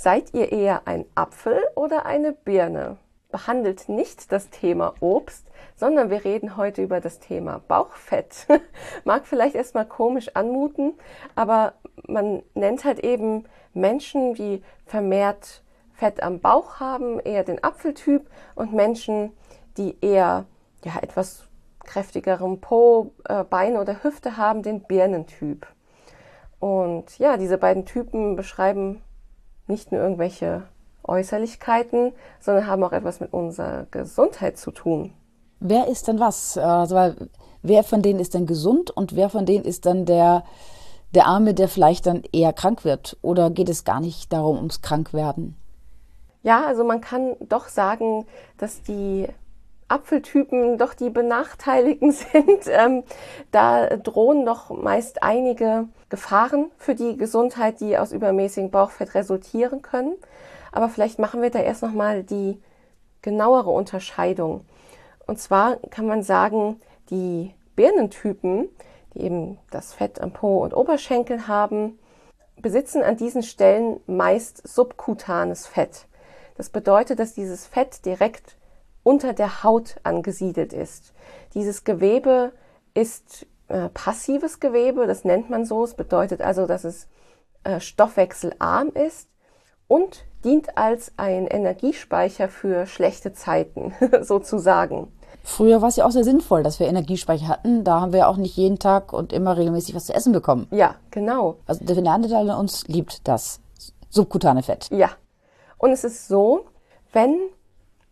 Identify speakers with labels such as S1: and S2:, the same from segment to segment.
S1: Seid ihr eher ein Apfel oder eine Birne? Behandelt nicht das Thema Obst, sondern wir reden heute über das Thema Bauchfett. Mag vielleicht erstmal komisch anmuten, aber man nennt halt eben Menschen, die vermehrt Fett am Bauch haben, eher den Apfeltyp und Menschen, die eher ja, etwas kräftigerem Po, äh, Beine oder Hüfte haben, den Birnentyp. Und ja, diese beiden Typen beschreiben nicht nur irgendwelche Äußerlichkeiten, sondern haben auch etwas mit unserer Gesundheit zu tun.
S2: Wer ist denn was? Also, wer von denen ist denn gesund und wer von denen ist dann der, der Arme, der vielleicht dann eher krank wird? Oder geht es gar nicht darum, ums Krankwerden?
S1: Ja, also man kann doch sagen, dass die Apfeltypen doch die Benachteiligten sind. Ähm, da drohen doch meist einige Gefahren für die Gesundheit, die aus übermäßigem Bauchfett resultieren können. Aber vielleicht machen wir da erst nochmal die genauere Unterscheidung. Und zwar kann man sagen, die Birnentypen, die eben das Fett am Po und Oberschenkel haben, besitzen an diesen Stellen meist subkutanes Fett. Das bedeutet, dass dieses Fett direkt unter der Haut angesiedelt ist. Dieses Gewebe ist äh, passives Gewebe, das nennt man so. Es bedeutet also, dass es äh, stoffwechselarm ist und dient als ein Energiespeicher für schlechte Zeiten sozusagen.
S2: Früher war es ja auch sehr sinnvoll, dass wir Energiespeicher hatten. Da haben wir auch nicht jeden Tag und immer regelmäßig was zu essen bekommen.
S1: Ja, genau.
S2: Also der Neandertaler in uns liebt das subkutane Fett.
S1: Ja. Und es ist so, wenn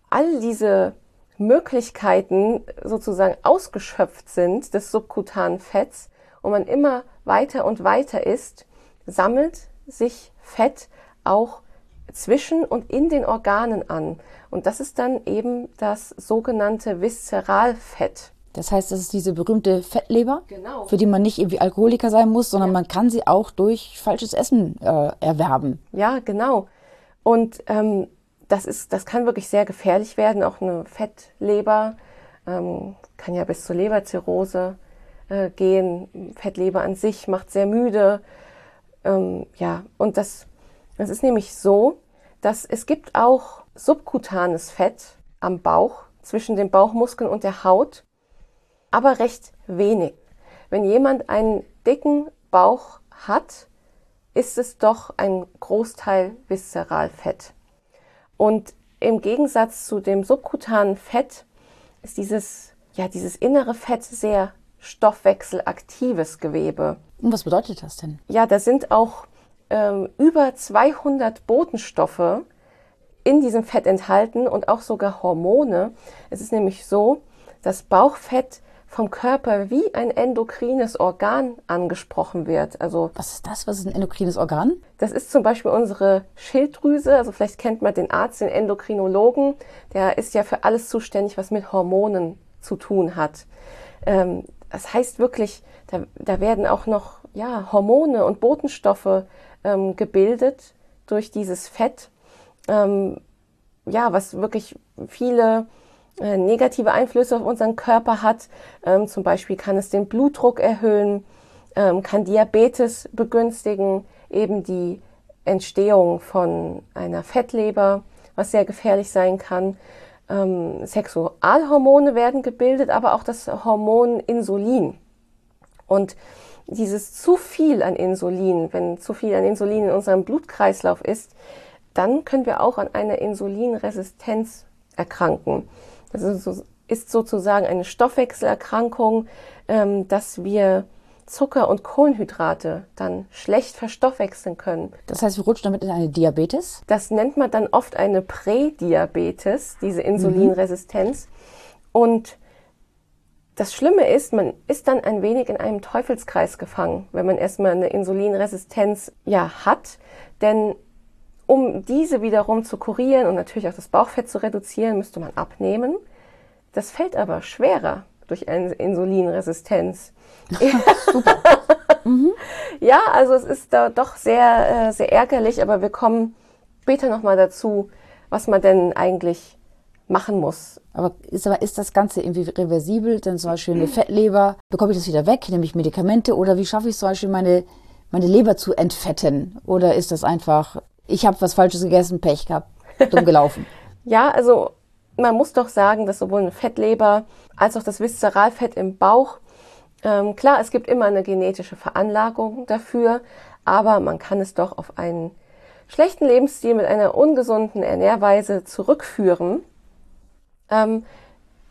S1: all diese Möglichkeiten sozusagen ausgeschöpft sind des subkutanen Fetts und man immer weiter und weiter isst, sammelt sich Fett auch zwischen und in den Organen an. Und das ist dann eben das sogenannte Viszeralfett.
S2: Das heißt, das ist diese berühmte Fettleber,
S1: genau.
S2: für die man nicht irgendwie Alkoholiker sein muss, sondern ja. man kann sie auch durch falsches Essen äh, erwerben.
S1: Ja, genau. Und ähm, das ist, das kann wirklich sehr gefährlich werden. Auch eine Fettleber ähm, kann ja bis zur Leberzirrhose äh, gehen. Fettleber an sich macht sehr müde. Ähm, ja, und das, das ist nämlich so, dass es gibt auch subkutanes Fett am Bauch zwischen den Bauchmuskeln und der Haut, aber recht wenig. Wenn jemand einen dicken Bauch hat, ist es doch ein Großteil Viszeralfett. Und im Gegensatz zu dem subkutanen Fett ist dieses, ja, dieses innere Fett sehr stoffwechselaktives Gewebe.
S2: Und was bedeutet das denn?
S1: Ja, da sind auch ähm, über 200 Botenstoffe in diesem Fett enthalten und auch sogar Hormone. Es ist nämlich so, dass Bauchfett vom Körper wie ein endokrines Organ angesprochen wird. Also
S2: was ist das? Was ist ein endokrines Organ?
S1: Das ist zum Beispiel unsere Schilddrüse. Also vielleicht kennt man den Arzt, den Endokrinologen. Der ist ja für alles zuständig, was mit Hormonen zu tun hat. Ähm, das heißt wirklich, da, da werden auch noch ja, Hormone und Botenstoffe ähm, gebildet durch dieses Fett, ähm, ja, was wirklich viele negative Einflüsse auf unseren Körper hat. Ähm, zum Beispiel kann es den Blutdruck erhöhen, ähm, kann Diabetes begünstigen, eben die Entstehung von einer Fettleber, was sehr gefährlich sein kann. Ähm, Sexualhormone werden gebildet, aber auch das Hormon Insulin. Und dieses zu viel an Insulin, wenn zu viel an Insulin in unserem Blutkreislauf ist, dann können wir auch an einer Insulinresistenz erkranken. Das ist, sozusagen eine Stoffwechselerkrankung, ähm, dass wir Zucker und Kohlenhydrate dann schlecht verstoffwechseln können.
S2: Das heißt, wir rutschen damit in eine Diabetes?
S1: Das nennt man dann oft eine Prädiabetes, diese Insulinresistenz. Mhm. Und das Schlimme ist, man ist dann ein wenig in einem Teufelskreis gefangen, wenn man erstmal eine Insulinresistenz ja hat. Denn um diese wiederum zu kurieren und natürlich auch das Bauchfett zu reduzieren, müsste man abnehmen. Das fällt aber schwerer durch eine Insulinresistenz. Super. mhm. Ja, also es ist da doch sehr, äh, sehr ärgerlich, aber wir kommen später nochmal dazu, was man denn eigentlich machen muss.
S2: Aber ist, aber ist das Ganze irgendwie reversibel? Denn zum Beispiel eine Fettleber, bekomme ich das wieder weg? Nehme ich Medikamente? Oder wie schaffe ich zum Beispiel meine, meine Leber zu entfetten? Oder ist das einfach ich habe was Falsches gegessen, Pech gehabt, dumm gelaufen.
S1: ja, also man muss doch sagen, dass sowohl eine Fettleber als auch das Viszeralfett im Bauch, ähm, klar, es gibt immer eine genetische Veranlagung dafür, aber man kann es doch auf einen schlechten Lebensstil mit einer ungesunden Ernährweise zurückführen. Ähm,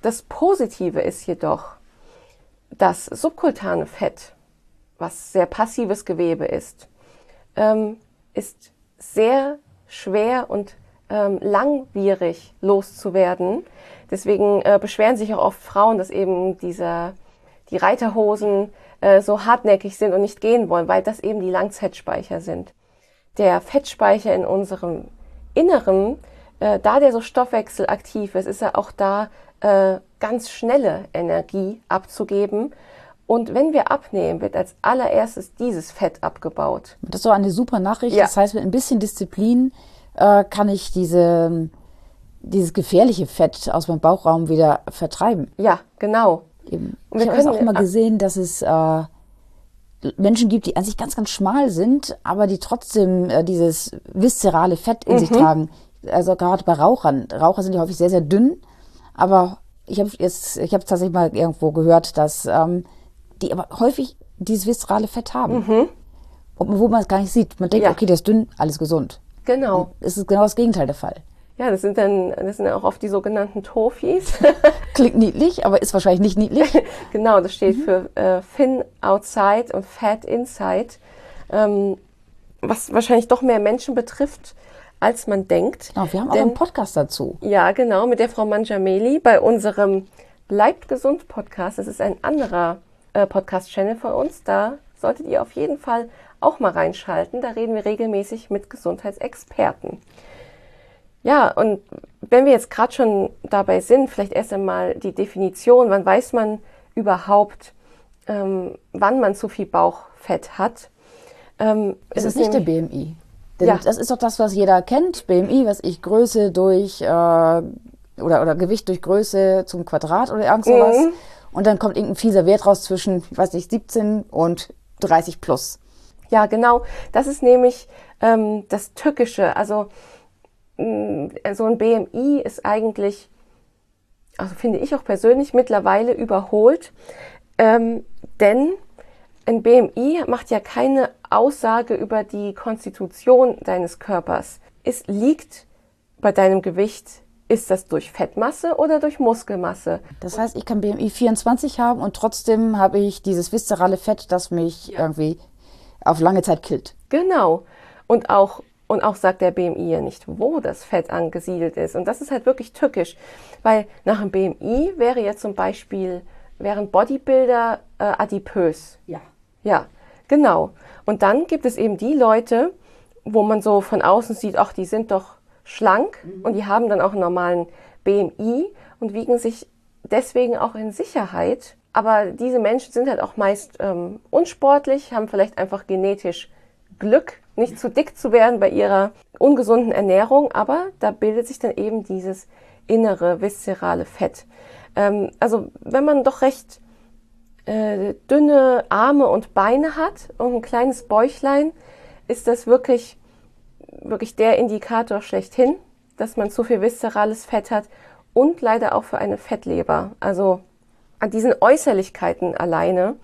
S1: das Positive ist jedoch, das subkultane Fett, was sehr passives Gewebe ist, ähm, ist sehr schwer und ähm, langwierig loszuwerden. Deswegen äh, beschweren sich auch oft Frauen, dass eben dieser, die Reiterhosen äh, so hartnäckig sind und nicht gehen wollen, weil das eben die Langzeitspeicher sind. Der Fettspeicher in unserem Inneren, äh, da der so stoffwechselaktiv ist, ist er auch da, äh, ganz schnelle Energie abzugeben. Und wenn wir abnehmen, wird als allererstes dieses Fett abgebaut.
S2: Das ist doch eine super Nachricht. Ja. Das heißt, mit ein bisschen Disziplin äh, kann ich diese, dieses gefährliche Fett aus meinem Bauchraum wieder vertreiben.
S1: Ja, genau.
S2: Eben. Ich habe auch mal gesehen, dass es äh, Menschen gibt, die an sich ganz, ganz schmal sind, aber die trotzdem äh, dieses viszerale Fett in mhm. sich tragen. Also gerade bei Rauchern. Raucher sind ja häufig sehr, sehr dünn, aber ich habe jetzt, ich habe tatsächlich mal irgendwo gehört, dass ähm, die aber häufig dieses viszerale Fett haben. Mhm. Wo man es gar nicht sieht. Man denkt, ja. okay, der ist dünn, alles gesund.
S1: Genau.
S2: Es ist genau das Gegenteil der Fall.
S1: Ja, das sind dann, das sind auch oft die sogenannten Tofis.
S2: Klingt niedlich, aber ist wahrscheinlich nicht niedlich.
S1: genau, das steht mhm. für äh, Thin Outside und Fat Inside. Ähm, was wahrscheinlich doch mehr Menschen betrifft, als man denkt.
S2: Oh, wir haben Denn, auch einen Podcast dazu.
S1: Ja, genau, mit der Frau Manjameli bei unserem Bleibt gesund Podcast. Das ist ein anderer äh, Podcast-Channel von uns. Da solltet ihr auf jeden Fall auch mal reinschalten. Da reden wir regelmäßig mit Gesundheitsexperten. Ja, und wenn wir jetzt gerade schon dabei sind, vielleicht erst einmal die Definition, wann weiß man überhaupt, ähm, wann man zu viel Bauchfett hat?
S2: Ähm, es ist, ist nicht der BMI. Denn ja. das ist doch das, was jeder kennt. BMI, was ich Größe durch äh, oder, oder Gewicht durch Größe zum Quadrat oder irgend sowas. Mhm. Und dann kommt irgendein fieser Wert raus zwischen, weiß nicht, 17 und 30 plus.
S1: Ja, genau. Das ist nämlich ähm, das Tückische. Also Mm, so ein BMI ist eigentlich, also finde ich auch persönlich mittlerweile überholt, ähm, denn ein BMI macht ja keine Aussage über die Konstitution deines Körpers. Es liegt bei deinem Gewicht, ist das durch Fettmasse oder durch Muskelmasse?
S2: Das heißt, ich kann BMI 24 haben und trotzdem habe ich dieses viszerale Fett, das mich ja. irgendwie auf lange Zeit killt.
S1: Genau. Und auch und auch sagt der BMI ja nicht, wo das Fett angesiedelt ist. Und das ist halt wirklich tückisch, weil nach dem BMI wäre jetzt zum Beispiel, wären Bodybuilder äh, adipös.
S2: Ja.
S1: Ja, genau. Und dann gibt es eben die Leute, wo man so von außen sieht, ach, die sind doch schlank mhm. und die haben dann auch einen normalen BMI und wiegen sich deswegen auch in Sicherheit. Aber diese Menschen sind halt auch meist ähm, unsportlich, haben vielleicht einfach genetisch Glück, nicht zu dick zu werden bei ihrer ungesunden Ernährung, aber da bildet sich dann eben dieses innere, viszerale Fett. Ähm, also wenn man doch recht äh, dünne Arme und Beine hat und ein kleines Bäuchlein, ist das wirklich, wirklich der Indikator schlechthin, dass man zu viel viszerales Fett hat und leider auch für eine Fettleber. Also an diesen Äußerlichkeiten alleine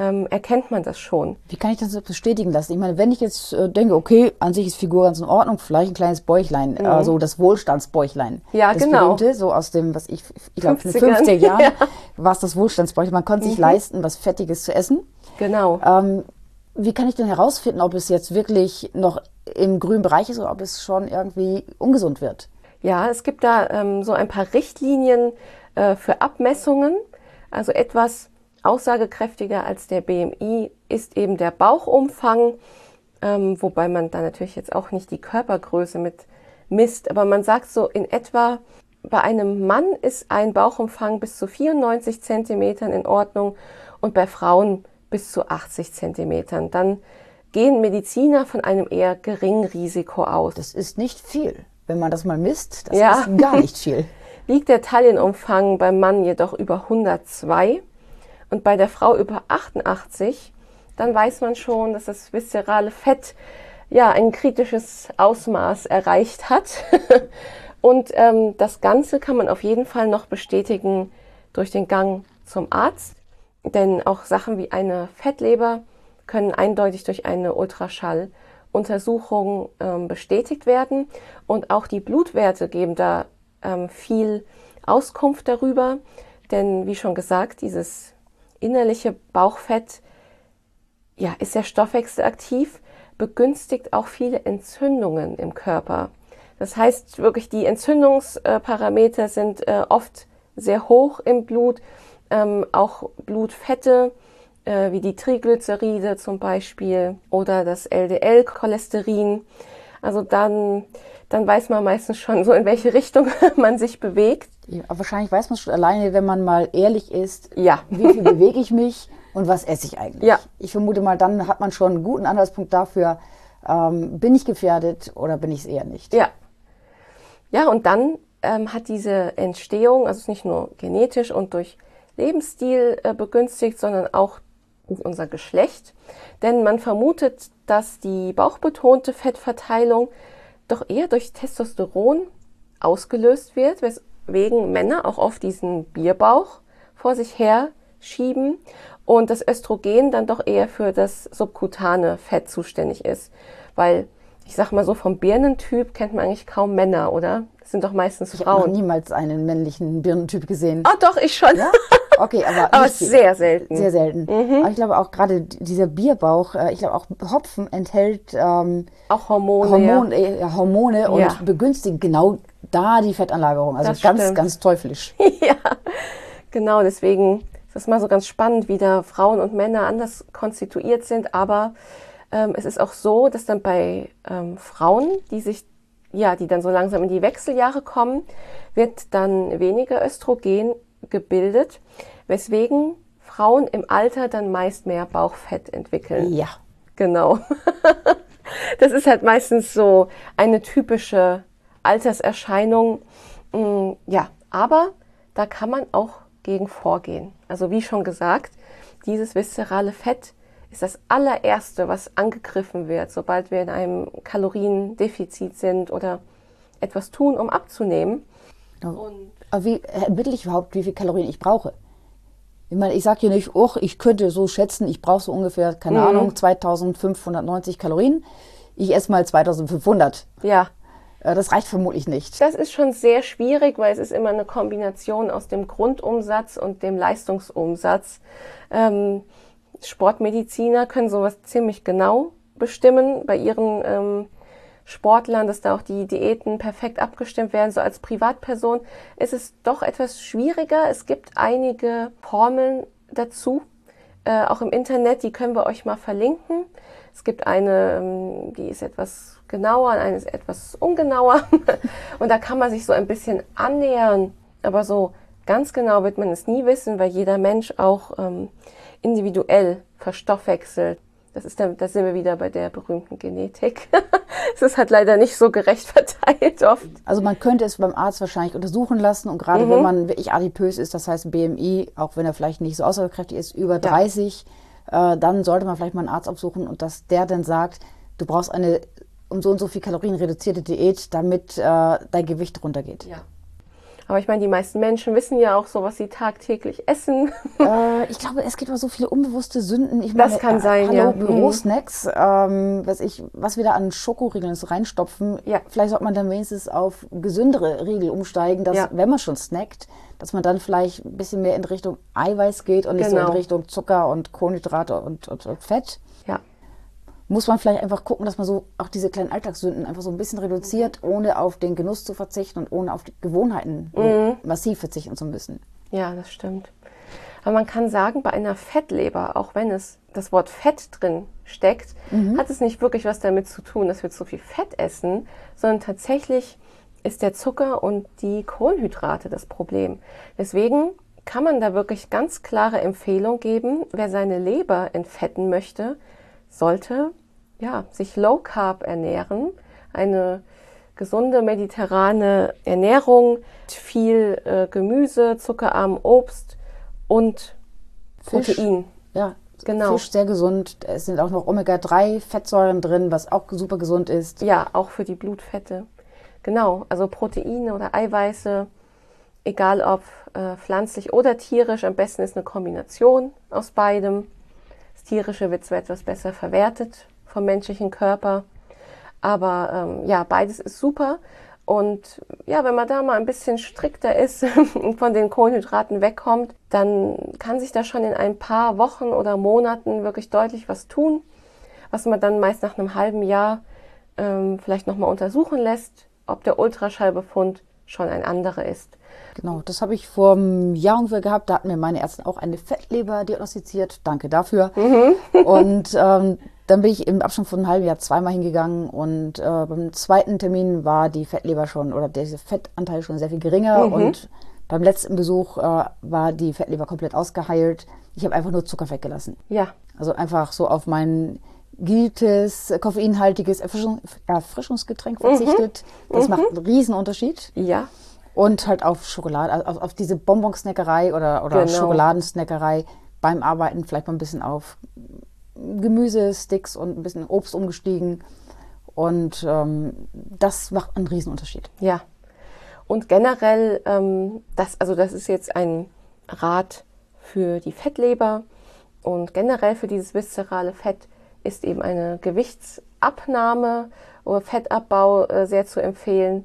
S1: ähm, erkennt man das schon.
S2: Wie kann ich das bestätigen lassen? Ich meine, wenn ich jetzt äh, denke, okay, an sich ist Figur ganz in Ordnung, vielleicht ein kleines Bäuchlein, mhm. äh, so das Wohlstandsbäuchlein.
S1: Ja,
S2: das
S1: genau.
S2: Berühmte, so aus dem, was ich, ich glaube, in den 50er Jahren ja. war es das Wohlstandsbäuchlein. Man konnte sich mhm. leisten, was Fettiges zu essen.
S1: Genau.
S2: Ähm, wie kann ich denn herausfinden, ob es jetzt wirklich noch im grünen Bereich ist oder ob es schon irgendwie ungesund wird?
S1: Ja, es gibt da ähm, so ein paar Richtlinien äh, für Abmessungen. Also etwas, aussagekräftiger als der BMI ist eben der Bauchumfang, ähm, wobei man da natürlich jetzt auch nicht die Körpergröße mit misst, aber man sagt so in etwa, bei einem Mann ist ein Bauchumfang bis zu 94 Zentimetern in Ordnung und bei Frauen bis zu 80 Zentimetern. Dann gehen Mediziner von einem eher geringen Risiko aus.
S2: Das ist nicht viel. Wenn man das mal misst, das ja. ist gar nicht viel.
S1: Liegt der Taillenumfang beim Mann jedoch über 102, und bei der Frau über 88, dann weiß man schon, dass das viszerale Fett ja ein kritisches Ausmaß erreicht hat. Und ähm, das Ganze kann man auf jeden Fall noch bestätigen durch den Gang zum Arzt. Denn auch Sachen wie eine Fettleber können eindeutig durch eine Ultraschalluntersuchung ähm, bestätigt werden. Und auch die Blutwerte geben da ähm, viel Auskunft darüber. Denn wie schon gesagt, dieses innerliche Bauchfett ja, ist sehr stoffwechselaktiv, begünstigt auch viele Entzündungen im Körper. Das heißt wirklich, die Entzündungsparameter sind äh, oft sehr hoch im Blut, ähm, auch Blutfette äh, wie die Triglyceride zum Beispiel oder das LDL-Cholesterin. Also dann, dann weiß man meistens schon so, in welche Richtung man sich bewegt.
S2: Ja, wahrscheinlich weiß man schon alleine, wenn man mal ehrlich ist, ja. wie viel bewege ich mich und was esse ich eigentlich. Ja. Ich vermute mal, dann hat man schon einen guten Anhaltspunkt dafür, ähm, bin ich gefährdet oder bin ich es eher nicht.
S1: Ja. Ja, und dann ähm, hat diese Entstehung, also nicht nur genetisch und durch Lebensstil äh, begünstigt, sondern auch unser Geschlecht. Denn man vermutet, dass die bauchbetonte Fettverteilung doch eher durch Testosteron ausgelöst wird, weswegen Männer auch oft diesen Bierbauch vor sich her schieben und das Östrogen dann doch eher für das subkutane Fett zuständig ist. Weil, ich sag mal so, vom Birnentyp kennt man eigentlich kaum Männer, oder? Das sind doch meistens
S2: ich
S1: Frauen. Ich
S2: habe niemals einen männlichen Birnentyp gesehen.
S1: Ah, doch, ich schon. Ja?
S2: Okay, aber,
S1: aber sehr selten.
S2: Sehr selten. Mhm. Aber ich glaube auch gerade dieser Bierbauch, äh, ich glaube auch Hopfen enthält ähm,
S1: auch Hormone,
S2: Hormone, ja. Äh, Hormone und ja. begünstigt genau da die Fettanlagerung. Also das ganz, stimmt. ganz teuflisch.
S1: ja, genau. Deswegen ist das mal so ganz spannend, wie da Frauen und Männer anders konstituiert sind. Aber ähm, es ist auch so, dass dann bei ähm, Frauen, die sich ja, die dann so langsam in die Wechseljahre kommen, wird dann weniger Östrogen gebildet, weswegen Frauen im Alter dann meist mehr Bauchfett entwickeln.
S2: Ja.
S1: Genau. das ist halt meistens so eine typische Alterserscheinung. Mm, ja, aber da kann man auch gegen vorgehen. Also wie schon gesagt, dieses viszerale Fett ist das allererste, was angegriffen wird, sobald wir in einem Kaloriendefizit sind oder etwas tun, um abzunehmen.
S2: Und Aber wie ermittle ich überhaupt, wie viel Kalorien ich brauche? Ich meine, ich sage hier nicht, oh, ich könnte so schätzen, ich brauche so ungefähr, keine mhm. Ahnung, 2590 Kalorien. Ich esse mal 2500.
S1: Ja.
S2: Äh, das reicht vermutlich nicht.
S1: Das ist schon sehr schwierig, weil es ist immer eine Kombination aus dem Grundumsatz und dem Leistungsumsatz. Ähm, Sportmediziner können sowas ziemlich genau bestimmen bei ihren ähm, Sportlern, dass da auch die Diäten perfekt abgestimmt werden. So als Privatperson ist es doch etwas schwieriger. Es gibt einige Formeln dazu, äh, auch im Internet, die können wir euch mal verlinken. Es gibt eine, ähm, die ist etwas genauer, eine ist etwas ungenauer. Und da kann man sich so ein bisschen annähern. Aber so ganz genau wird man es nie wissen, weil jeder Mensch auch ähm, individuell verstoffwechselt. Das ist dann, da sind wir wieder bei der berühmten Genetik. es ist halt leider nicht so gerecht verteilt oft.
S2: Also man könnte es beim Arzt wahrscheinlich untersuchen lassen und gerade mhm. wenn man wirklich adipös ist, das heißt BMI, auch wenn er vielleicht nicht so aussagekräftig ist, über 30, ja. äh, dann sollte man vielleicht mal einen Arzt aufsuchen und dass der dann sagt, du brauchst eine um so und so viel Kalorien reduzierte Diät, damit äh, dein Gewicht runtergeht.
S1: Ja. Aber ich meine, die meisten Menschen wissen ja auch so, was sie tagtäglich essen.
S2: Äh, ich glaube, es gibt auch so viele unbewusste Sünden. Ich
S1: das kann äh, sein,
S2: hallo,
S1: ja.
S2: Bürosnacks, ähm, was, ich, was wir da an Schokoriegeln reinstopfen. Ja. Vielleicht sollte man dann wenigstens auf gesündere Riegel umsteigen, dass, ja. wenn man schon snackt, dass man dann vielleicht ein bisschen mehr in Richtung Eiweiß geht und nicht genau. so in genau. Richtung Zucker und Kohlenhydrate und, und, und Fett muss man vielleicht einfach gucken, dass man so auch diese kleinen Alltagssünden einfach so ein bisschen reduziert, ohne auf den Genuss zu verzichten und ohne auf die Gewohnheiten mhm. massiv verzichten zu müssen.
S1: Ja, das stimmt. Aber man kann sagen, bei einer Fettleber, auch wenn es das Wort Fett drin steckt, mhm. hat es nicht wirklich was damit zu tun, dass wir zu viel Fett essen, sondern tatsächlich ist der Zucker und die Kohlenhydrate das Problem. Deswegen kann man da wirklich ganz klare Empfehlung geben, wer seine Leber entfetten möchte, sollte ja, sich Low Carb ernähren, eine gesunde mediterrane Ernährung, viel äh, Gemüse, zuckerarm Obst und Fisch. Protein.
S2: Ja, Genau. Fisch sehr gesund. Es sind auch noch Omega-3-Fettsäuren drin, was auch super gesund ist.
S1: Ja, auch für die Blutfette. Genau, also Proteine oder Eiweiße, egal ob äh, pflanzlich oder tierisch, am besten ist eine Kombination aus beidem. Das Tierische wird zwar etwas besser verwertet vom menschlichen Körper, aber ähm, ja, beides ist super. Und ja, wenn man da mal ein bisschen strikter ist und von den Kohlenhydraten wegkommt, dann kann sich da schon in ein paar Wochen oder Monaten wirklich deutlich was tun, was man dann meist nach einem halben Jahr ähm, vielleicht nochmal untersuchen lässt, ob der Ultraschallbefund schon ein anderer ist.
S2: Genau, das habe ich vor einem Jahr ungefähr gehabt. Da hatten mir meine Ärzte auch eine Fettleber diagnostiziert. Danke dafür. Mhm. und ähm, dann bin ich im Abstand von einem halben Jahr zweimal hingegangen und äh, beim zweiten Termin war die Fettleber schon oder der Fettanteil schon sehr viel geringer mhm. und beim letzten Besuch äh, war die Fettleber komplett ausgeheilt. Ich habe einfach nur Zucker weggelassen.
S1: Ja.
S2: Also einfach so auf mein gutes, koffeinhaltiges Erfrischung, Erfrischungsgetränk mhm. verzichtet. Mhm. Das macht einen Riesenunterschied.
S1: Ja.
S2: Und halt auf Schokolade, also auf, auf diese Bonbonsnackerei oder, oder genau. Schokoladensnackerei beim Arbeiten vielleicht mal ein bisschen auf Gemüsesticks und ein bisschen Obst umgestiegen. Und ähm, das macht einen Riesenunterschied.
S1: Ja. Und generell, ähm, das, also das ist jetzt ein Rat für die Fettleber und generell für dieses viszerale Fett ist eben eine Gewichtsabnahme oder Fettabbau äh, sehr zu empfehlen,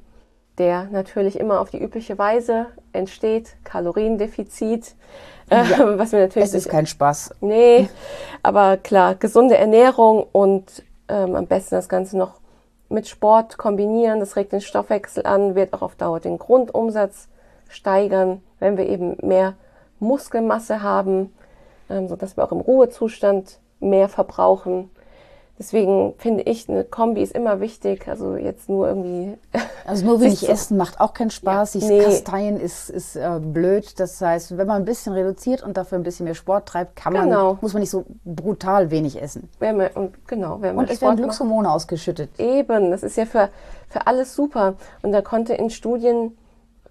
S1: der natürlich immer auf die übliche Weise entsteht, Kaloriendefizit.
S2: Ja, äh, was mir natürlich es ist kein Spaß.
S1: Nee, aber klar, gesunde Ernährung und ähm, am besten das Ganze noch mit Sport kombinieren. Das regt den Stoffwechsel an, wird auch auf Dauer den Grundumsatz steigern, wenn wir eben mehr Muskelmasse haben, ähm, sodass wir auch im Ruhezustand mehr verbrauchen. Deswegen finde ich, eine Kombi ist immer wichtig. Also jetzt nur irgendwie.
S2: Also nur wenig essen macht auch keinen Spaß. Ja, Sich nee. Kasteien ist, ist äh, blöd. Das heißt, wenn man ein bisschen reduziert und dafür ein bisschen mehr Sport treibt, kann genau. man, muss man nicht so brutal wenig essen.
S1: Wenn man, und genau, wenn
S2: man und es werden Glückshormone ausgeschüttet.
S1: Eben, das ist ja für, für alles super. Und da konnte in Studien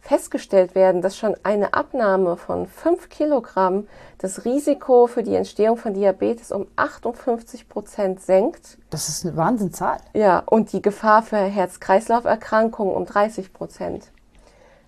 S1: festgestellt werden, dass schon eine Abnahme von 5 Kilogramm das Risiko für die Entstehung von Diabetes um 58 Prozent senkt.
S2: Das ist eine Wahnsinnszahl.
S1: Ja, und die Gefahr für Herz-Kreislauf-Erkrankungen um 30 Prozent.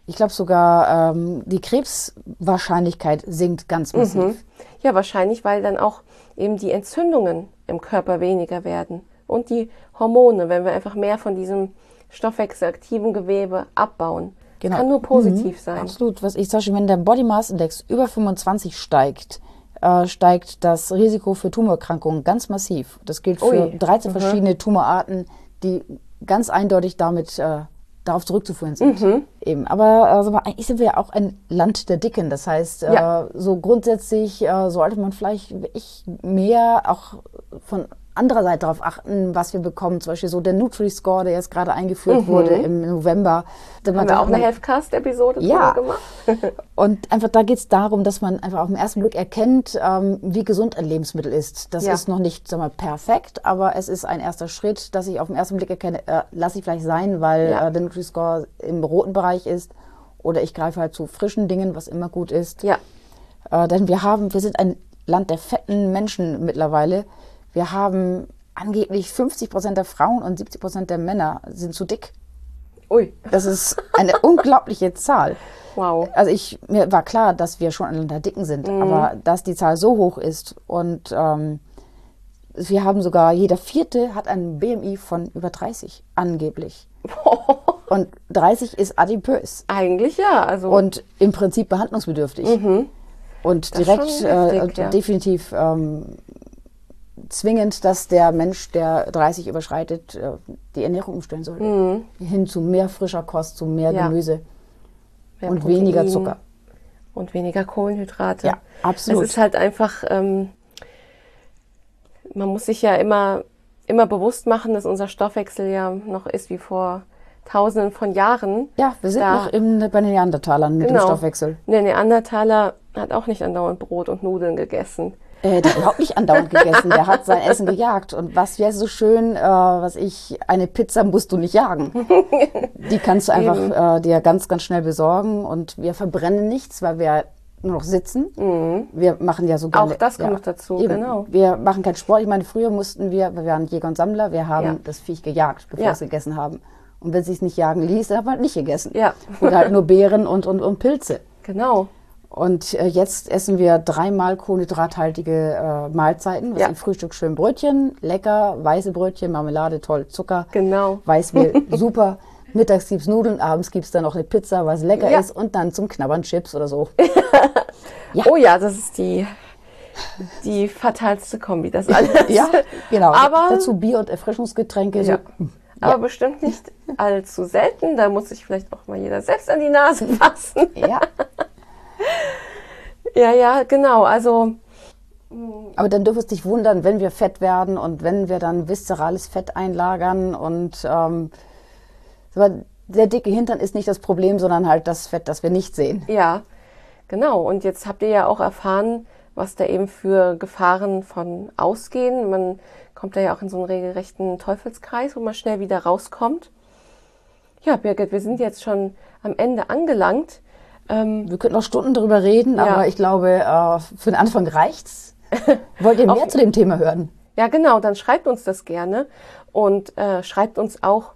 S2: Ich glaube sogar, ähm, die Krebswahrscheinlichkeit sinkt ganz massiv. Mhm.
S1: Ja, wahrscheinlich, weil dann auch eben die Entzündungen im Körper weniger werden und die Hormone, wenn wir einfach mehr von diesem stoffwechselaktiven Gewebe abbauen. Genau. Kann nur positiv mhm. sein.
S2: Absolut. Was ich zum Beispiel, wenn der Body Mass Index über 25 steigt, äh, steigt das Risiko für Tumorerkrankungen ganz massiv. Das gilt für Ui. 13 mhm. verschiedene Tumorarten, die ganz eindeutig damit äh, darauf zurückzuführen sind. Mhm. Eben. Aber also, eigentlich sind wir ja auch ein Land der Dicken. Das heißt, äh, ja. äh, so grundsätzlich äh, sollte man vielleicht ich mehr auch von anderer Seite darauf achten, was wir bekommen. Zum Beispiel so der Nutri-Score, der jetzt gerade eingeführt mhm. wurde im November.
S1: Da haben wir auch eine Healthcast-Episode
S2: ja. gemacht. und einfach da geht es darum, dass man einfach auf den ersten Blick erkennt, ähm, wie gesund ein Lebensmittel ist. Das ja. ist noch nicht sag mal, perfekt, aber es ist ein erster Schritt, dass ich auf den ersten Blick erkenne, äh, lasse ich vielleicht sein, weil ja. äh, der Nutri-Score im roten Bereich ist. Oder ich greife halt zu frischen Dingen, was immer gut ist.
S1: Ja.
S2: Äh, denn wir haben, wir sind ein Land der fetten Menschen mittlerweile. Wir haben angeblich 50 Prozent der Frauen und 70 Prozent der Männer sind zu dick.
S1: Ui.
S2: Das ist eine unglaubliche Zahl.
S1: Wow.
S2: Also ich, mir war klar, dass wir schon ein der Dicken sind, mhm. aber dass die Zahl so hoch ist und ähm, wir haben sogar, jeder Vierte hat einen BMI von über 30, angeblich. und 30 ist adipös.
S1: Eigentlich ja. Also
S2: und im Prinzip behandlungsbedürftig. Mhm. Und direkt heftig, äh, ja. definitiv ähm, zwingend, dass der Mensch, der 30 überschreitet, äh, die Ernährung umstellen sollte. Mhm. Hin zu mehr frischer Kost, zu mehr ja. Gemüse mehr und Protein weniger Zucker.
S1: Und weniger Kohlenhydrate.
S2: Ja, absolut.
S1: Es ist halt einfach, ähm, man muss sich ja immer, immer bewusst machen, dass unser Stoffwechsel ja noch ist wie vor Tausenden von Jahren.
S2: Ja, wir sind noch im, bei den Neandertalern mit genau. dem Stoffwechsel.
S1: Der Neandertaler hat auch nicht andauernd Brot und Nudeln gegessen.
S2: Äh, der hat überhaupt nicht andauernd gegessen. Der hat sein Essen gejagt. Und was wäre so schön, äh, was ich, eine Pizza musst du nicht jagen. Die kannst du einfach äh, dir ganz, ganz schnell besorgen. Und wir verbrennen nichts, weil wir nur noch sitzen. Mhm. Wir machen ja so
S1: gerne. Auch das kommt ja, noch dazu,
S2: eben,
S1: genau.
S2: Wir machen keinen Sport. Ich meine, früher mussten wir, wir waren Jäger und Sammler, wir haben ja. das Viech gejagt, bevor wir es gegessen haben. Und wenn es sich nicht jagen ließ, dann haben wir halt nicht gegessen.
S1: Ja.
S2: Oder halt nur Beeren und, und, und Pilze.
S1: Genau.
S2: Und äh, jetzt essen wir dreimal kohlenhydrathaltige äh, Mahlzeiten. Was ja. Frühstück schön Brötchen, lecker, weiße Brötchen, Marmelade, toll, Zucker.
S1: Genau.
S2: Weißmehl, super. Mittags gibt's Nudeln, abends gibt's dann noch eine Pizza, was lecker ja. ist und dann zum Knabbern Chips oder so.
S1: ja. Oh ja, das ist die, die fatalste Kombi, das alles.
S2: ja, genau. Aber dazu Bier und Erfrischungsgetränke.
S1: Ja. So. Aber ja. bestimmt nicht allzu selten. Da muss sich vielleicht auch mal jeder selbst an die Nase fassen.
S2: Ja.
S1: Ja, ja, genau. Also.
S2: Aber dann dürfen es dich wundern, wenn wir fett werden und wenn wir dann viszerales Fett einlagern und ähm, der dicke Hintern ist nicht das Problem, sondern halt das Fett, das wir nicht sehen.
S1: Ja, genau. Und jetzt habt ihr ja auch erfahren, was da eben für Gefahren von ausgehen. Man kommt da ja auch in so einen regelrechten Teufelskreis, wo man schnell wieder rauskommt. Ja, Birgit, wir sind jetzt schon am Ende angelangt.
S2: Ähm, wir könnten noch Stunden darüber reden, ja. aber ich glaube, äh, für den Anfang reicht's. Wollt ihr mehr zu dem Thema hören?
S1: Ja, genau, dann schreibt uns das gerne und äh, schreibt uns auch,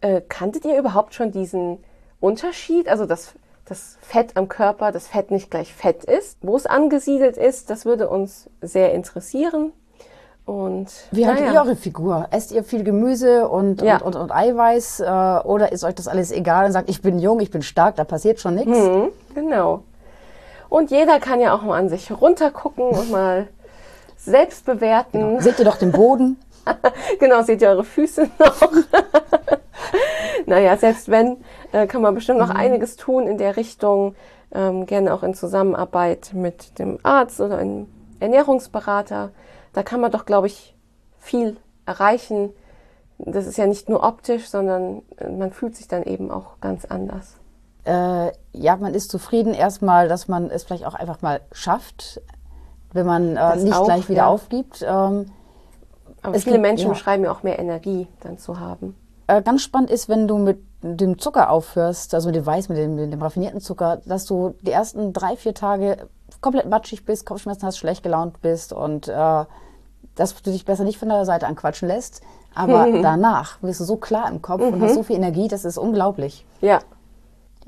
S1: äh, kanntet ihr überhaupt schon diesen Unterschied? Also, dass das Fett am Körper, das Fett nicht gleich Fett ist, wo es angesiedelt ist, das würde uns sehr interessieren. Und
S2: wie haltet ihr eure Figur? Esst ihr viel Gemüse und, ja. und, und, und, Eiweiß äh, oder ist euch das alles egal und sagt, ich bin jung, ich bin stark, da passiert schon nichts? Mhm,
S1: genau. Und jeder kann ja auch mal an sich runtergucken und mal selbst bewerten.
S2: Genau. Seht ihr doch den Boden?
S1: genau, seht ihr eure Füße noch? naja, selbst wenn, äh, kann man bestimmt noch mhm. einiges tun in der Richtung. Ähm, gerne auch in Zusammenarbeit mit dem Arzt oder einem Ernährungsberater da kann man doch, glaube ich, viel erreichen. Das ist ja nicht nur optisch, sondern äh, man fühlt sich dann eben auch ganz anders.
S2: Äh, ja, man ist zufrieden erstmal, dass man es vielleicht auch einfach mal schafft, wenn man äh, nicht auch, gleich wieder ja. aufgibt. Ähm,
S1: Aber viele gibt, Menschen ja. beschreiben ja auch mehr Energie dann zu haben.
S2: Äh, ganz spannend ist, wenn du mit dem Zucker aufhörst, also mit dem Weiß, mit dem, mit dem raffinierten Zucker, dass du die ersten drei, vier Tage komplett matschig bist, Kopfschmerzen hast, schlecht gelaunt bist und äh, dass du dich besser nicht von der Seite anquatschen lässt. Aber danach wirst du so klar im Kopf mhm. und hast so viel Energie, das ist unglaublich.
S1: Ja.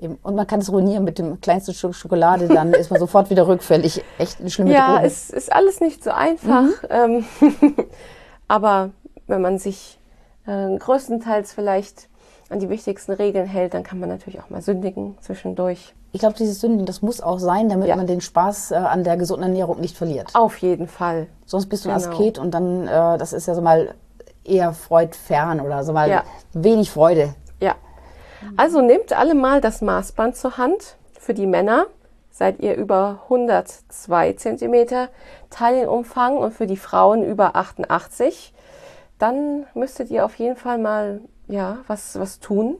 S2: Und man kann es ruinieren mit dem kleinsten Stück Schokolade, dann ist man sofort wieder rückfällig. Echt eine schlimme
S1: Ja, Droge. es ist alles nicht so einfach. Mhm. Ähm, aber wenn man sich äh, größtenteils vielleicht an die wichtigsten Regeln hält, dann kann man natürlich auch mal sündigen zwischendurch.
S2: Ich glaube, dieses Sünden, das muss auch sein, damit ja. man den Spaß äh, an der gesunden Ernährung nicht verliert.
S1: Auf jeden Fall.
S2: Sonst bist du genau. Asket und dann, äh, das ist ja so mal eher freudfern oder so mal ja. wenig Freude.
S1: Ja. Also nehmt alle mal das Maßband zur Hand. Für die Männer seid ihr über 102 cm Taillenumfang und für die Frauen über 88. Dann müsstet ihr auf jeden Fall mal ja, was, was tun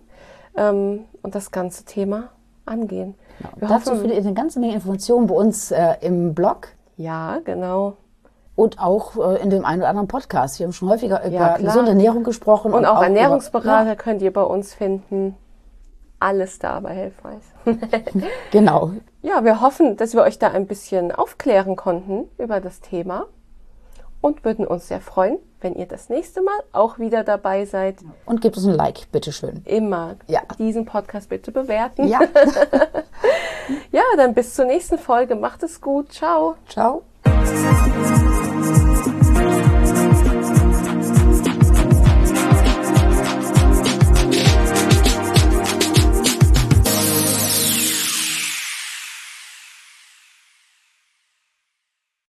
S1: ähm, und das ganze Thema angehen.
S2: Genau. Dazu findet ihr eine ganze Menge Informationen bei uns äh, im Blog.
S1: Ja, genau.
S2: Und auch äh, in dem einen oder anderen Podcast. Wir haben schon häufiger über ja, gesunde Ernährung gesprochen.
S1: Und, und auch, auch, Ernährungsberater über, ja. könnt ihr bei uns finden. Alles da bei Helfweiß.
S2: genau.
S1: Ja, wir hoffen, dass wir euch da ein bisschen aufklären konnten über das Thema und würden uns sehr freuen, wenn ihr das nächste Mal auch wieder dabei seid.
S2: Und gebt uns ein Like, bitteschön.
S1: Immer.
S2: Ja.
S1: Diesen Podcast bitte bewerten.
S2: Ja.
S1: ja, dann bis zur nächsten Folge. Macht es gut. Ciao.
S2: Ciao.